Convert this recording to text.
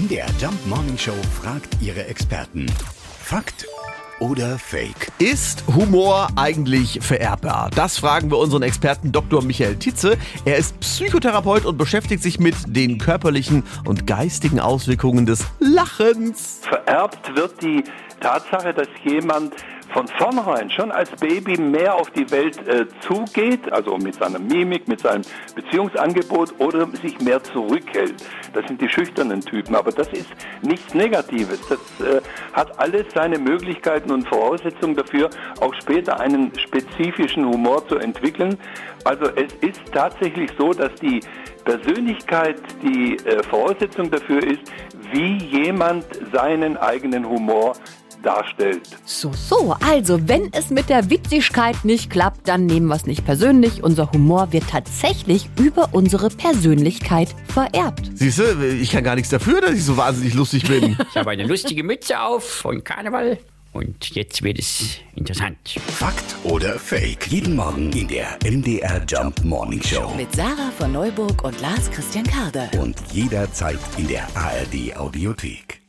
MDR Jump Morning Show fragt ihre Experten. Fakt oder Fake? Ist Humor eigentlich vererbbar? Das fragen wir unseren Experten Dr. Michael Titze. Er ist Psychotherapeut und beschäftigt sich mit den körperlichen und geistigen Auswirkungen des Lachens. Vererbt wird die Tatsache, dass jemand von vornherein schon als Baby mehr auf die Welt äh, zugeht, also mit seiner Mimik, mit seinem Beziehungsangebot oder sich mehr zurückhält. Das sind die schüchternen Typen, aber das ist nichts Negatives. Das äh, hat alles seine Möglichkeiten und Voraussetzungen dafür, auch später einen spezifischen Humor zu entwickeln. Also es ist tatsächlich so, dass die Persönlichkeit die äh, Voraussetzung dafür ist, wie jemand seinen eigenen Humor darstellt. So, so, also wenn es mit der Witzigkeit nicht klappt, dann nehmen wir es nicht persönlich. Unser Humor wird tatsächlich über unsere Persönlichkeit vererbt. Siehst du, ich kann gar nichts dafür, dass ich so wahnsinnig lustig bin. Ich habe eine lustige Mütze auf von Karneval. Und jetzt wird es interessant. Fakt oder Fake? Jeden Morgen in der MDR Jump Morning Show. Mit Sarah von Neuburg und Lars Christian Karde. Und jederzeit in der ARD Audiothek.